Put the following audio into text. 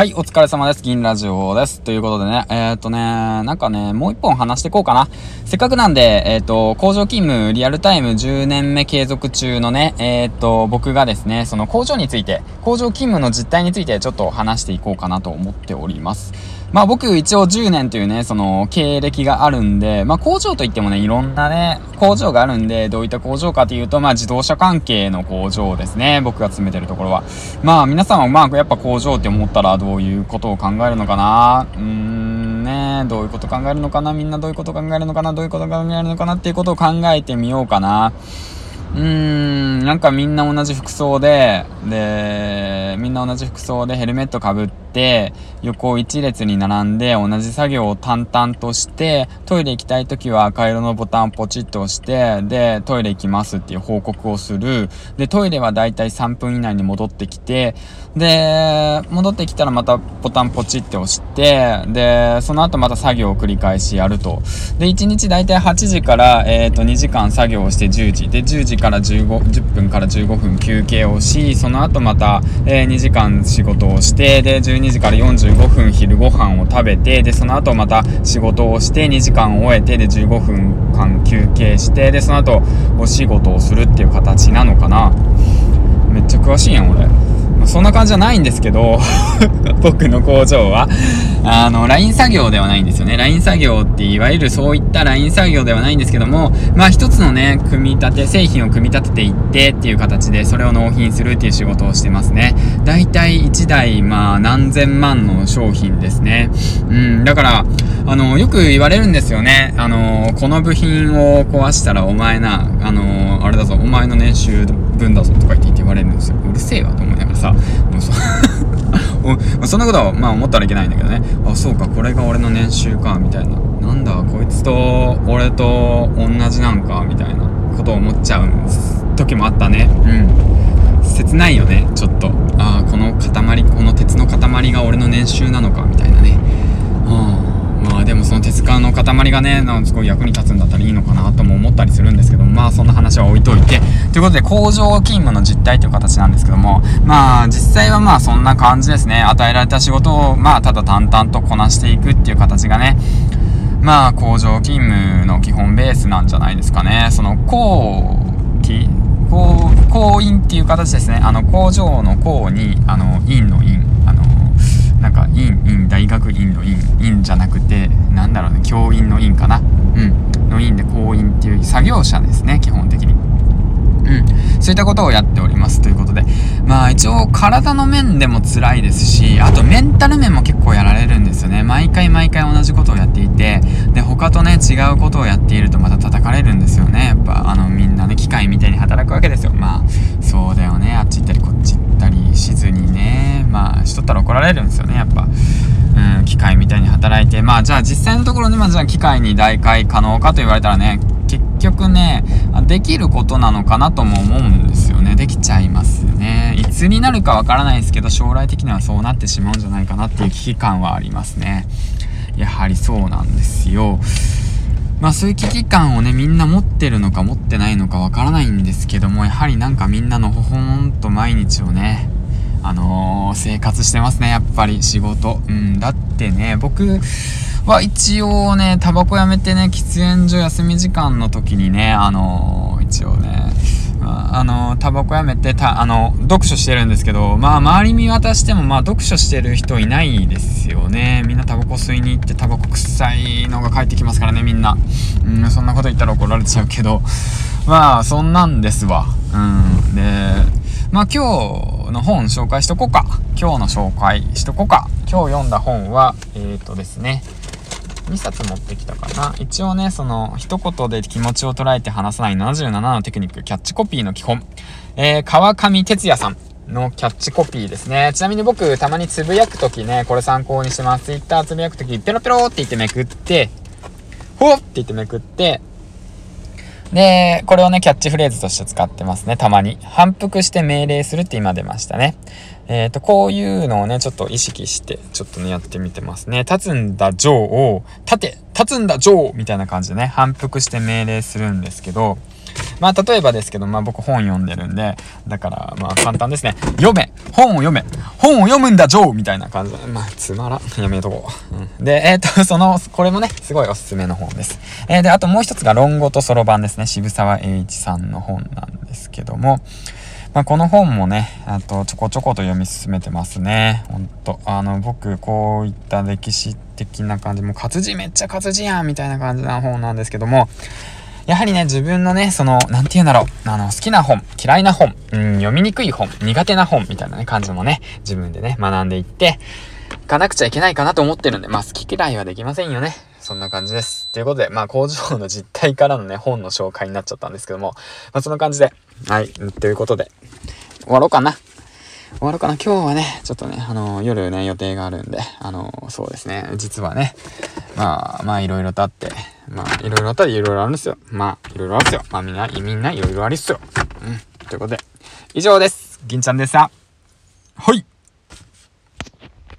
はい、お疲れ様です。銀ラジオです。ということでね、えっ、とね、なんかね、もう一本話していこうかな。せっかくなんで、えっ、と、工場勤務リアルタイム10年目継続中のね、えっ、と、僕がですね、その工場について、工場勤務の実態についてちょっと話していこうかなと思っております。まあ僕一応10年というね、その経歴があるんで、まあ工場といってもね、いろんなね、工場があるんで、どういった工場かというと、まあ自動車関係の工場ですね。僕が詰めてるところは。まあ皆さんはまあやっぱ工場って思ったらどういうことを考えるのかな？うーんね、どういうこと考えるのかな？みんなどういうこと考えるのかな？どういうこと考えるのかな？っていうことを考えてみようかな。うーん、なんかみんな同じ服装で、で、みんな同じ服装でヘルメットかぶって、横一列に並んで同じ作業を淡々として、トイレ行きたい時は赤色のボタンポチッと押して、で、トイレ行きますっていう報告をする。で、トイレはだいたい3分以内に戻ってきて、で、戻ってきたらまたボタンポチって押して、で、その後また作業を繰り返しやると。で、1日だいたい8時から、えっ、ー、と、2時間作業をして10時。で、10時から15、10分から15分休憩をし、その後また、えー、2時間仕事をして、で、12時から45分昼ご飯を食べて、で、その後また仕事をして、2時間終えて、で、15分間休憩して、で、その後お仕事をするっていう形なのかな。めっちゃ詳しいやん、俺。そんな感じじゃないんですけど 僕の工場はあの、LINE 作業ではないんですよね。LINE 作業っていわゆるそういった LINE 作業ではないんですけども、まあ一つのね、組み立て、製品を組み立てていってっていう形でそれを納品するっていう仕事をしてますね。だいたい1台、まあ何千万の商品ですね。うん、だから、あの、よく言われるんですよね。あの、この部品を壊したらお前な、あの、あれだぞ、お前の年収分だぞとか言って言われるんですよ。うるせえわと思いながらさ、もうそ そんなことは、まあ思ったらいけないんだけどね。あ、そうか、これが俺の年収か、みたいな。なんだ、こいつと俺と同じなんか、みたいなことを思っちゃう時もあったね。うん。切ないよね、ちょっと。ああ、この塊、この鉄の塊が俺の年収なのか、みたいなね。その鉄管の塊がね、なんすごい役に立つんだったらいいのかなとも思ったりするんですけどまあそんな話は置いといて、ということで工場勤務の実態という形なんですけども、まあ実際はまあそんな感じですね。与えられた仕事をまあただ淡々とこなしていくっていう形がね、まあ工場勤務の基本ベースなんじゃないですかね。その工期、工、員っていう形ですね。あの工場の工に、あの、院の院、なんか院、院、大学院の院、院じゃなくて、なんだろうね、教員の院かな。うん。の院で工員っていう作業者ですね、基本的に。うん。そういったことをやっておりますということで。まあ一応体の面でも辛いですし、あとメンタル面も結構やられるんですよね。毎回毎回同じことをやっていて、で、他とね、違うことをやっているとまた叩かれるんですよね。やっぱあのみんなね、機械みたいに働くわけですよ。まあ、そうだよね。あっち行ったりこっち行ったりしずにね、まあ、しとったら怒られるんですよね、やっぱ。うん、機械みたいに働いて、まあ、じゃあ実際のところね、まあ、じゃあ機械に代替可能かと言われたらね、結局ね、できることなのかなとも思うんですよね。できちゃいますね。いつになるかわからないですけど、将来的にはそうなってしまうんじゃないかなっていう危機感はありますね。やはりそうなんですよ。まあそういう危機感をね、みんな持ってるのか持ってないのかわからないんですけども、やはりなんかみんなのほほんと毎日をね、あのー、生活してますね、やっぱり仕事。うん、だってね、僕は一応ね、タバコやめてね、喫煙所休み時間の時にね、あのー、一応ね、あの、タバコやめて、た、あの、読書してるんですけど、まあ、周り見渡しても、まあ、読書してる人いないですよね。みんなタバコ吸いに行って、タバコ臭いのが帰ってきますからね、みんな。うん、そんなこと言ったら怒られちゃうけど、まあ、そんなんですわ。うん。で、まあ、今日、の本紹介しとこうか。今日の紹介しとこうか。今日読んだ本は、えっ、ー、とですね、2冊持ってきたかな。一応ね、その、一言で気持ちを捉えて話さない77のテクニック、キャッチコピーの基本。えー、川上哲也さんのキャッチコピーですね。ちなみに僕、たまにつぶやくときね、これ参考にします。Twitter つぶやくとき、ペロペロって言ってめくって、ほっって言ってめくって、で、これをね、キャッチフレーズとして使ってますね、たまに。反復して命令するって今出ましたね。えっ、ー、と、こういうのをね、ちょっと意識して、ちょっとね、やってみてますね。立つんだ、ジョーを、立て、立つんだ、ジョーみたいな感じでね、反復して命令するんですけど、まあ、例えばですけど、まあ僕本読んでるんで、だから、まあ簡単ですね。読め本を読め本を読むんだ、ジョーみたいな感じで、まあ、つまらんやめとこう。で、えっ、ー、と、その、これもね、すごいおすすめの本です。えー、で、あともう一つが、論語とそろばんですね。渋沢栄一さんの本なんですけども、まあ、この本もね、あとちょこちょこと読み進めてますね。ほんと。あの、僕、こういった歴史的な感じ、もう活字めっちゃ活字やんみたいな感じな本なんですけども、やはりね、自分のね、その、なんて言うんだろう、あの、好きな本、嫌いな本、うん、読みにくい本、苦手な本みたいなね、感じもね、自分でね、学んでいって、いかなくちゃいけないかなと思ってるんで、まあ、好き嫌いはできませんよね。そんな感じです。ということで、まあ、工場の実態からのね、本の紹介になっちゃったんですけども、まあ、そんな感じで、はい、ということで、終わろうかな。終わろうかな。今日はね、ちょっとね、あの、夜ね、予定があるんで、あの、そうですね、実はね、まあ、まあ、いろいろとあって、まあ、いろいろあったらいろいろあるんですよ。まあ、いろいろあるんですよ。まあ、みんな、みんないろいろありっすよ。うん。ということで、以上です。銀ちゃんでした。はい。